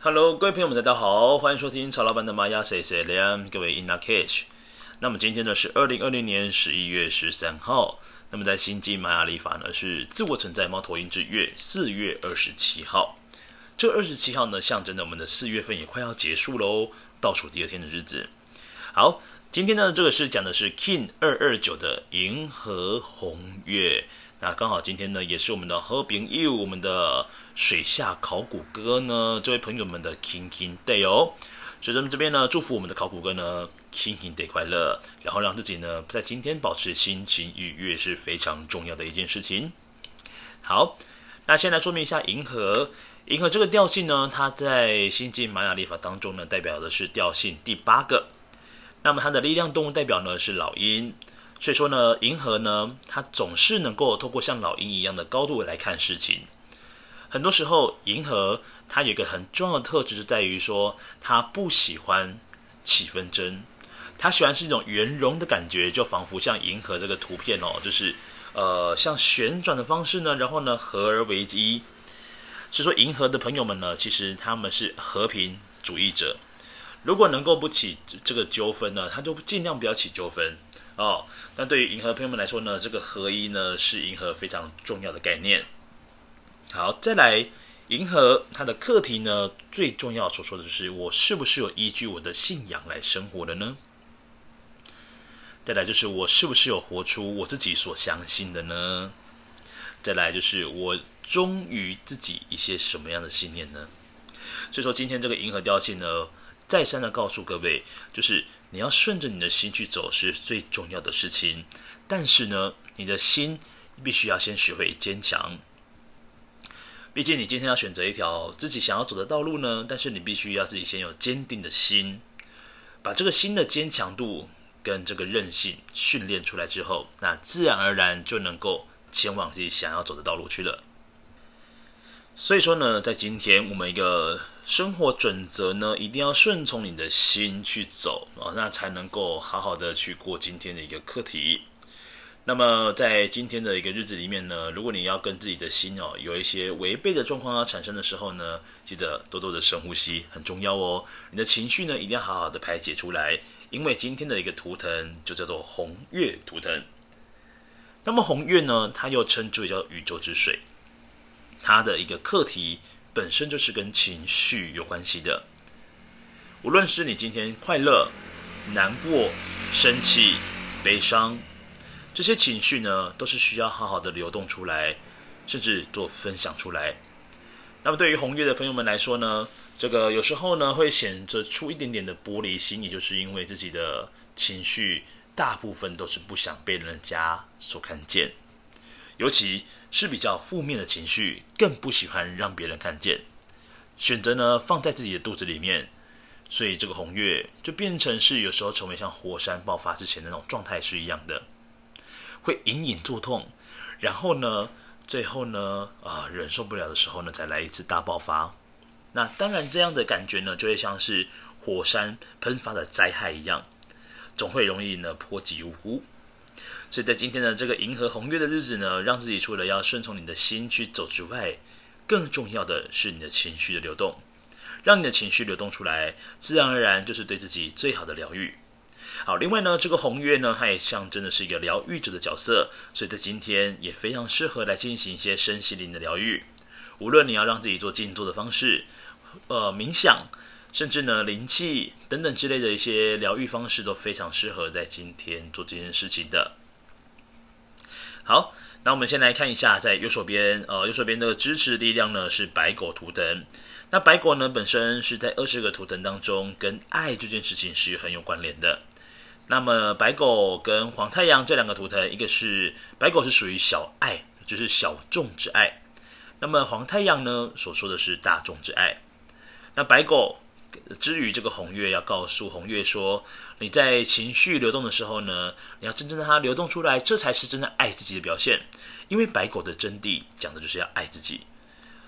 Hello，各位朋友们，大家好，欢迎收听曹老板的玛雅 C C L，各位 In Lak'ech。那么今天呢是二零二零年十一月十三号，那么在星际玛雅历法呢是自我存在猫头鹰之月四月二十七号。这二十七号呢象征着我们的四月份也快要结束喽，倒数第二天的日子。好，今天呢这个是讲的是 King 二二九的银河红月。那刚好今天呢，也是我们的和平日我们的水下考古哥呢，这位朋友们的 Kin Kin Day 哦。所以咱们这边呢，祝福我们的考古哥呢 Kin Kin Day 快乐，然后让自己呢，在今天保持心情愉悦是非常重要的一件事情。好，那先来说明一下银河，银河这个调性呢，它在星际玛雅历法当中呢，代表的是调性第八个。那么它的力量动物代表呢是老鹰。所以说呢，银河呢，它总是能够透过像老鹰一样的高度来看事情。很多时候，银河它有一个很重要的特质，是在于说，它不喜欢起纷争，它喜欢是一种圆融的感觉，就仿佛像银河这个图片哦，就是呃，像旋转的方式呢，然后呢，合而为一。所以说，银河的朋友们呢，其实他们是和平主义者，如果能够不起这个纠纷呢，他就尽量不要起纠纷。哦，但对于银河朋友们来说呢，这个合一呢是银河非常重要的概念。好，再来，银河它的课题呢，最重要所说的就是我是不是有依据我的信仰来生活的呢？再来就是我是不是有活出我自己所相信的呢？再来就是我忠于自己一些什么样的信念呢？所以说今天这个银河调性呢，再三的告诉各位，就是。你要顺着你的心去走是最重要的事情，但是呢，你的心必须要先学会坚强。毕竟你今天要选择一条自己想要走的道路呢，但是你必须要自己先有坚定的心，把这个心的坚强度跟这个韧性训练出来之后，那自然而然就能够前往自己想要走的道路去了。所以说呢，在今天我们一个生活准则呢，一定要顺从你的心去走啊，那才能够好好的去过今天的一个课题。那么在今天的一个日子里面呢，如果你要跟自己的心哦有一些违背的状况要产生的时候呢，记得多多的深呼吸，很重要哦。你的情绪呢，一定要好好的排解出来，因为今天的一个图腾就叫做红月图腾。那么红月呢，它又称之为叫宇宙之水。它的一个课题本身就是跟情绪有关系的，无论是你今天快乐、难过、生气、悲伤，这些情绪呢，都是需要好好的流动出来，甚至做分享出来。那么对于红月的朋友们来说呢，这个有时候呢会显着出一点点的玻璃心，也就是因为自己的情绪大部分都是不想被人家所看见，尤其。是比较负面的情绪，更不喜欢让别人看见，选择呢放在自己的肚子里面，所以这个红月就变成是有时候成为像火山爆发之前那种状态是一样的，会隐隐作痛，然后呢，最后呢啊忍受不了的时候呢，再来一次大爆发。那当然这样的感觉呢，就会像是火山喷发的灾害一样，总会容易呢波及无辜。所以在今天的这个银河红月的日子呢，让自己除了要顺从你的心去走之外，更重要的是你的情绪的流动，让你的情绪流动出来，自然而然就是对自己最好的疗愈。好，另外呢，这个红月呢，它也象征的是一个疗愈者的角色，所以在今天也非常适合来进行一些身心灵的疗愈。无论你要让自己做静坐的方式，呃，冥想，甚至呢灵气等等之类的一些疗愈方式，都非常适合在今天做这件事情的。好，那我们先来看一下，在右手边，呃，右手边的支持力量呢是白狗图腾。那白狗呢本身是在二十个图腾当中，跟爱这件事情是很有关联的。那么白狗跟黄太阳这两个图腾，一个是白狗是属于小爱，就是小众之爱。那么黄太阳呢所说的是大众之爱。那白狗。至于这个红月，要告诉红月说，你在情绪流动的时候呢，你要真正让它流动出来，这才是真的爱自己的表现。因为白狗的真谛讲的就是要爱自己。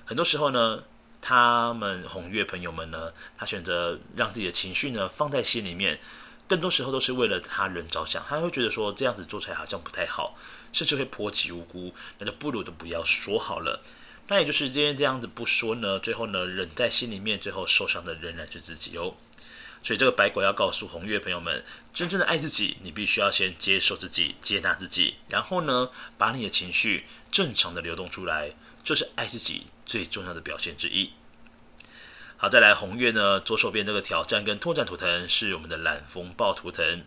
很多时候呢，他们红月朋友们呢，他选择让自己的情绪呢放在心里面，更多时候都是为了他人着想。他会觉得说这样子做起来好像不太好，甚至会波及无辜，那就不如都不要说好了。那也就是今天这样子不说呢，最后呢忍在心里面，最后受伤的仍然是自己哦。所以这个白鬼要告诉红月朋友们，真正的爱自己，你必须要先接受自己，接纳自己，然后呢，把你的情绪正常的流动出来，这、就是爱自己最重要的表现之一。好，再来红月呢，左手边这个挑战跟拓展图腾是我们的蓝风暴图腾。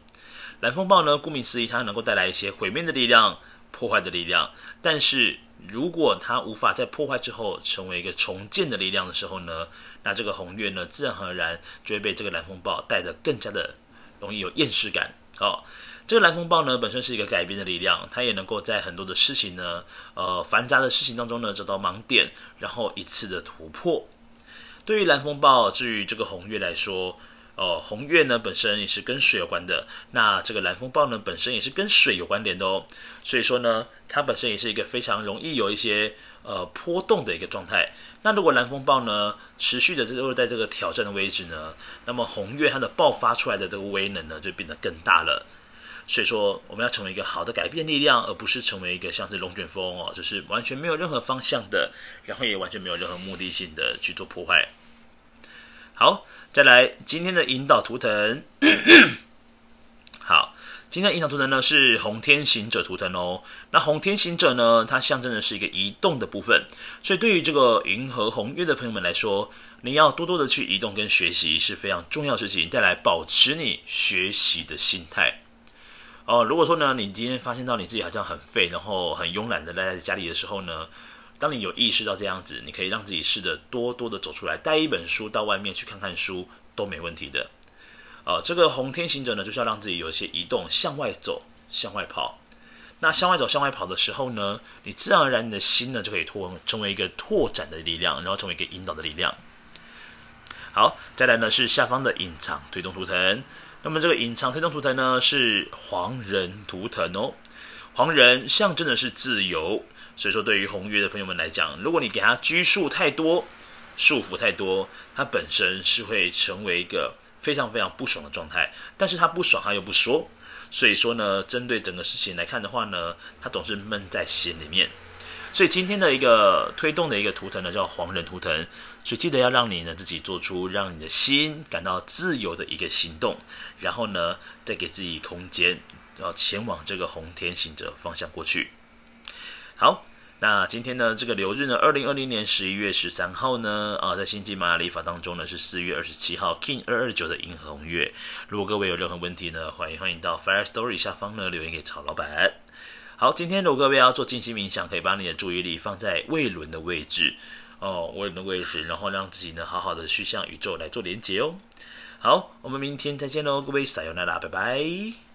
蓝风暴呢，顾名思义，它能够带来一些毁灭的力量、破坏的力量，但是。如果它无法在破坏之后成为一个重建的力量的时候呢，那这个红月呢，自然而然就会被这个蓝风暴带得更加的容易有厌世感。哦，这个蓝风暴呢，本身是一个改变的力量，它也能够在很多的事情呢，呃，繁杂的事情当中呢，找到盲点，然后一次的突破。对于蓝风暴，至于这个红月来说。哦，红月呢本身也是跟水有关的，那这个蓝风暴呢本身也是跟水有关联的哦，所以说呢，它本身也是一个非常容易有一些呃波动的一个状态。那如果蓝风暴呢持续的都是在这个挑战的位置呢，那么红月它的爆发出来的这个威能呢就变得更大了。所以说，我们要成为一个好的改变力量，而不是成为一个像是龙卷风哦，就是完全没有任何方向的，然后也完全没有任何目的性的去做破坏。好，再来今天的引导图腾。好，今天的引导图腾呢是红天行者图腾哦。那红天行者呢，它象征的是一个移动的部分，所以对于这个银河红月的朋友们来说，你要多多的去移动跟学习是非常重要的事情。再来保持你学习的心态哦。如果说呢，你今天发现到你自己好像很废，然后很慵懒的待在家里的时候呢，当你有意识到这样子，你可以让自己试着多多的走出来，带一本书到外面去看看书都没问题的。呃，这个红天行者呢，就是要让自己有一些移动，向外走，向外跑。那向外走、向外跑的时候呢，你自然而然你的心呢就可以拓成为一个拓展的力量，然后成为一个引导的力量。好，再来呢是下方的隐藏推动图腾。那么这个隐藏推动图腾呢是黄人图腾哦，黄人象征的是自由。所以说，对于红月的朋友们来讲，如果你给他拘束太多、束缚太多，他本身是会成为一个非常非常不爽的状态。但是他不爽，他又不说。所以说呢，针对整个事情来看的话呢，他总是闷在心里面。所以今天的一个推动的一个图腾呢，叫黄人图腾。所以记得要让你呢自己做出让你的心感到自由的一个行动，然后呢，再给自己空间，要前往这个红天行者方向过去。好，那今天呢，这个流日呢，二零二零年十一月十三号呢，啊，在星际玛雅历法当中呢，是四月二十七号，King 二二九的银河红月。如果各位有任何问题呢，欢迎欢迎到 Fire Story 下方呢留言给曹老板。好，今天如果各位要做静心冥想，可以把你的注意力放在胃轮的位置哦，胃轮的位置，然后让自己呢好好的去向宇宙来做连接哦。好，我们明天再见喽，各位撒由那拉，拜拜。